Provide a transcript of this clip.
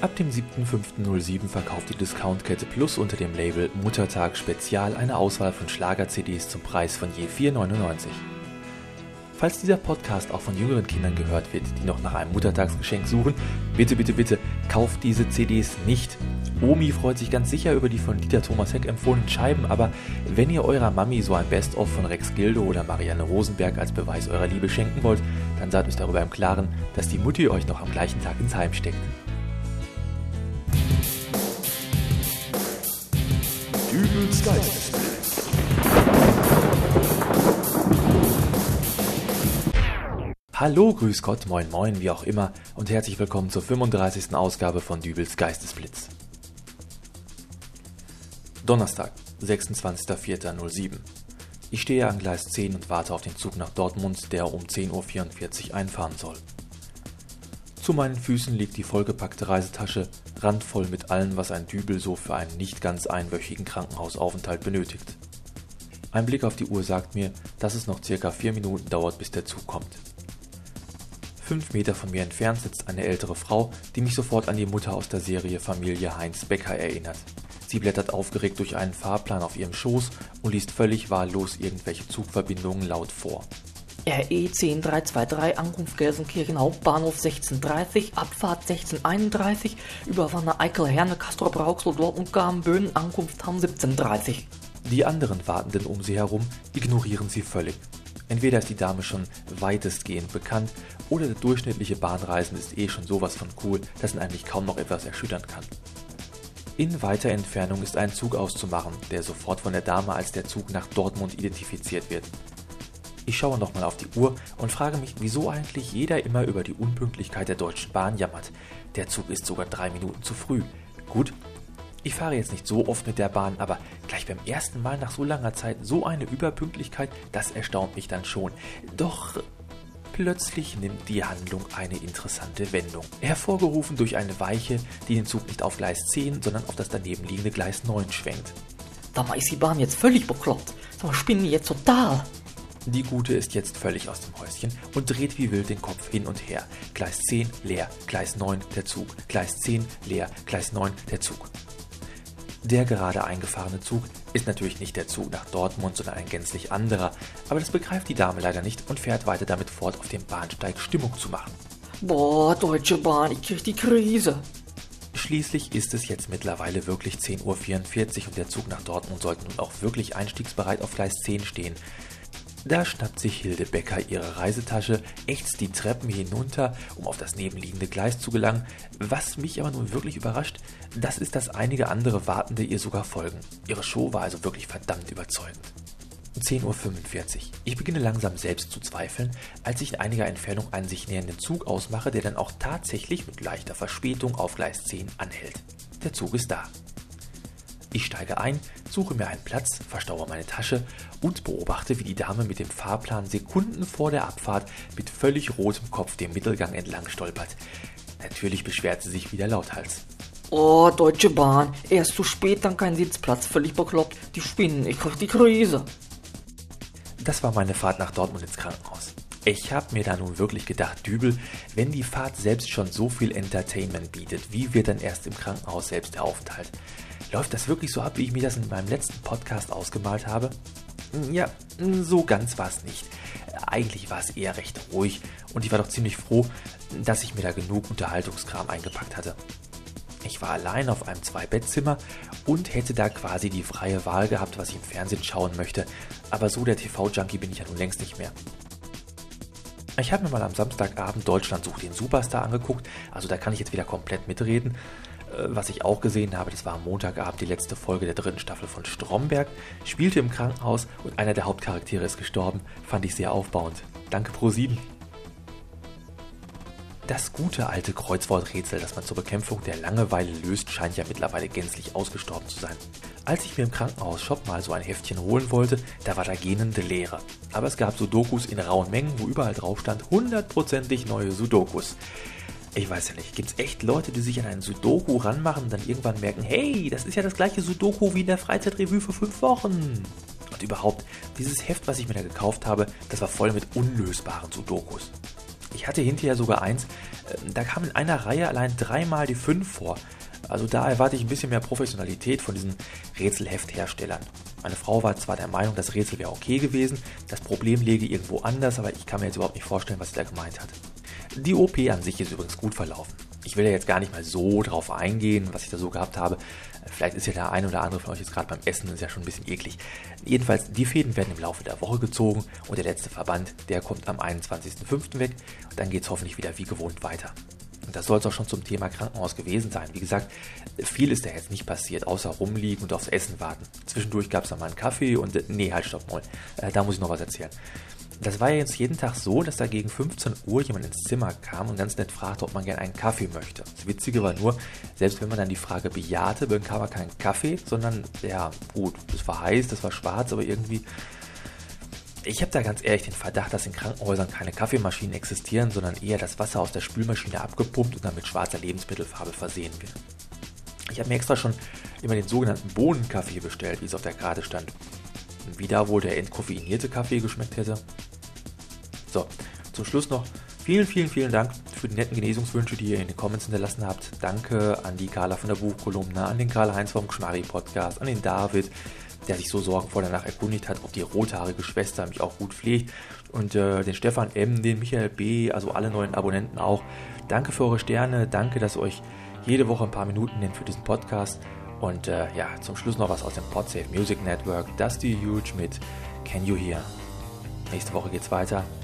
Ab dem 7.5.07 verkauft die Discountkette Plus unter dem Label Muttertag Spezial eine Auswahl von Schlager-CDs zum Preis von je 4,99. Falls dieser Podcast auch von jüngeren Kindern gehört wird, die noch nach einem Muttertagsgeschenk suchen, bitte, bitte, bitte, kauft diese CDs nicht. Omi freut sich ganz sicher über die von Dieter Thomas Heck empfohlenen Scheiben, aber wenn ihr eurer Mami so ein Best-of von Rex Gildo oder Marianne Rosenberg als Beweis eurer Liebe schenken wollt, dann seid euch darüber im Klaren, dass die Mutti euch noch am gleichen Tag ins Heim steckt. Geistesblitz. Hallo, grüß Gott, moin moin, wie auch immer und herzlich willkommen zur 35. Ausgabe von Dübels Geistesblitz. Donnerstag, 26.04.07. Ich stehe an Gleis 10 und warte auf den Zug nach Dortmund, der um 10.44 Uhr einfahren soll. Zu meinen Füßen liegt die vollgepackte Reisetasche, randvoll mit allem, was ein Dübel so für einen nicht ganz einwöchigen Krankenhausaufenthalt benötigt. Ein Blick auf die Uhr sagt mir, dass es noch circa vier Minuten dauert, bis der Zug kommt. Fünf Meter von mir entfernt sitzt eine ältere Frau, die mich sofort an die Mutter aus der Serie Familie Heinz Becker erinnert. Sie blättert aufgeregt durch einen Fahrplan auf ihrem Schoß und liest völlig wahllos irgendwelche Zugverbindungen laut vor. RE 10323, Ankunft Gelsenkirchen Hauptbahnhof 1630, Abfahrt 1631, über Wanne Eickel, Herne, Castrop, Rauxel, Dortmund, Böhnen, Ankunft Hamm 1730. Die anderen Wartenden um sie herum ignorieren sie völlig. Entweder ist die Dame schon weitestgehend bekannt oder der durchschnittliche Bahnreisende ist eh schon sowas von cool, dass ihn eigentlich kaum noch etwas erschüttern kann. In weiter Entfernung ist ein Zug auszumachen, der sofort von der Dame als der Zug nach Dortmund identifiziert wird. Ich schaue nochmal auf die Uhr und frage mich, wieso eigentlich jeder immer über die Unpünktlichkeit der Deutschen Bahn jammert. Der Zug ist sogar drei Minuten zu früh. Gut, ich fahre jetzt nicht so oft mit der Bahn, aber gleich beim ersten Mal nach so langer Zeit so eine Überpünktlichkeit, das erstaunt mich dann schon. Doch plötzlich nimmt die Handlung eine interessante Wendung. Hervorgerufen durch eine Weiche, die den Zug nicht auf Gleis 10, sondern auf das daneben liegende Gleis 9 schwenkt. Mal, ist die Bahn jetzt völlig bekloppt? Sag spinnen die jetzt total? Die Gute ist jetzt völlig aus dem Häuschen und dreht wie wild den Kopf hin und her. Gleis 10 leer, Gleis 9 der Zug, Gleis 10 leer, Gleis 9 der Zug. Der gerade eingefahrene Zug ist natürlich nicht der Zug nach Dortmund, sondern ein gänzlich anderer, aber das begreift die Dame leider nicht und fährt weiter damit fort, auf dem Bahnsteig Stimmung zu machen. Boah, Deutsche Bahn, ich krieg die Krise. Schließlich ist es jetzt mittlerweile wirklich 10.44 Uhr und der Zug nach Dortmund sollte nun auch wirklich einstiegsbereit auf Gleis 10 stehen. Da schnappt sich Hilde Becker ihre Reisetasche, ächzt die Treppen hinunter, um auf das nebenliegende Gleis zu gelangen. Was mich aber nun wirklich überrascht, das ist, dass einige andere Wartende ihr sogar folgen. Ihre Show war also wirklich verdammt überzeugend. 10.45 Uhr. Ich beginne langsam selbst zu zweifeln, als ich in einiger Entfernung einen sich nähernden Zug ausmache, der dann auch tatsächlich mit leichter Verspätung auf Gleis 10 anhält. Der Zug ist da. Ich steige ein, suche mir einen Platz, verstaue meine Tasche und beobachte, wie die Dame mit dem Fahrplan Sekunden vor der Abfahrt mit völlig rotem Kopf den Mittelgang entlang stolpert. Natürlich beschwert sie sich wieder lauthals. Oh, Deutsche Bahn, erst zu spät, dann kein Sitzplatz, völlig bekloppt. Die spinnen, ich krieg die Krise. Das war meine Fahrt nach Dortmund ins Krankenhaus. Ich habe mir da nun wirklich gedacht, Dübel, wenn die Fahrt selbst schon so viel Entertainment bietet, wie wird dann erst im Krankenhaus selbst der Aufenthalt? Läuft das wirklich so ab, wie ich mir das in meinem letzten Podcast ausgemalt habe? Hm, ja, hm, so ganz war es nicht. Eigentlich war es eher recht ruhig und ich war doch ziemlich froh, dass ich mir da genug Unterhaltungskram eingepackt hatte. Ich war allein auf einem Zwei-Bettzimmer und hätte da quasi die freie Wahl gehabt, was ich im Fernsehen schauen möchte, aber so der TV-Junkie bin ich ja nun längst nicht mehr. Ich habe mir mal am Samstagabend Deutschland sucht den Superstar angeguckt, also da kann ich jetzt wieder komplett mitreden. Äh, was ich auch gesehen habe, das war am Montagabend die letzte Folge der dritten Staffel von Stromberg, spielte im Krankenhaus und einer der Hauptcharaktere ist gestorben, fand ich sehr aufbauend. Danke Pro7. Das gute alte Kreuzworträtsel, das man zur Bekämpfung der Langeweile löst, scheint ja mittlerweile gänzlich ausgestorben zu sein. Als ich mir im Krankenhausshop mal so ein Heftchen holen wollte, da war da gähnende Leere. Aber es gab Sudokus in rauen Mengen, wo überall drauf stand, hundertprozentig neue Sudokus. Ich weiß ja nicht, gibt es echt Leute, die sich an einen Sudoku ranmachen und dann irgendwann merken, hey, das ist ja das gleiche Sudoku wie in der Freizeitrevue für fünf Wochen. Und überhaupt, dieses Heft, was ich mir da gekauft habe, das war voll mit unlösbaren Sudokus. Ich hatte hinterher sogar eins, Ähm, da kam in einer Reihe allein dreimal die 5 vor. Also da erwarte ich ein bisschen mehr Professionalität von diesen Rätselheftherstellern. Meine Frau war zwar der Meinung, das Rätsel wäre okay gewesen, das Problem läge irgendwo anders, aber ich kann mir jetzt überhaupt nicht vorstellen, was sie da gemeint hat. Die OP an sich ist übrigens gut verlaufen. Ich will ja jetzt gar nicht mal so drauf eingehen, was ich da so gehabt habe. Vielleicht ist ja der ein oder andere von euch jetzt gerade beim Essen, ist ja schon ein bisschen eklig. Jedenfalls, die Fäden werden im Laufe der Woche gezogen und der letzte Verband, der kommt am 21.05. weg. Und dann geht es hoffentlich wieder wie gewohnt weiter. Und das soll es auch schon zum Thema Krankenhaus gewesen sein. Wie gesagt, viel ist da jetzt nicht passiert, außer rumliegen und aufs Essen warten. Zwischendurch gab es dann mal einen Kaffee und, nee, halt, stopp mal, äh, da muss ich noch was erzählen. Das war ja jetzt jeden Tag so, dass da gegen 15 Uhr jemand ins Zimmer kam und ganz nett fragte, ob man gerne einen Kaffee möchte. Das Witzige war nur, selbst wenn man dann die Frage bejahte, bekam man keinen Kaffee, sondern, ja, gut, es war heiß, das war schwarz, aber irgendwie ich habe da ganz ehrlich den Verdacht, dass in Krankenhäusern keine Kaffeemaschinen existieren, sondern eher das Wasser aus der Spülmaschine abgepumpt und dann mit schwarzer Lebensmittelfarbe versehen wird. Ich habe mir extra schon immer den sogenannten Bohnenkaffee bestellt, wie es auf der Karte stand. Wie da wohl der entkoffeinierte Kaffee geschmeckt hätte. So, zum Schluss noch vielen, vielen, vielen Dank für die netten Genesungswünsche, die ihr in den Comments hinterlassen habt. Danke an die Carla von der Buchkolumne, an den Karl-Heinz vom Geschmarri Podcast, an den David, der sich so sorgenvoll danach erkundigt hat, ob die rothaarige Schwester mich auch gut pflegt. Und äh, den Stefan M., den Michael B., also alle neuen Abonnenten auch. Danke für eure Sterne, danke, dass ihr euch jede Woche ein paar Minuten nennt für diesen Podcast. Und äh, ja, zum Schluss noch was aus dem Podsafe Music Network, Dusty Huge mit Can You Hear? Nächste Woche geht's weiter.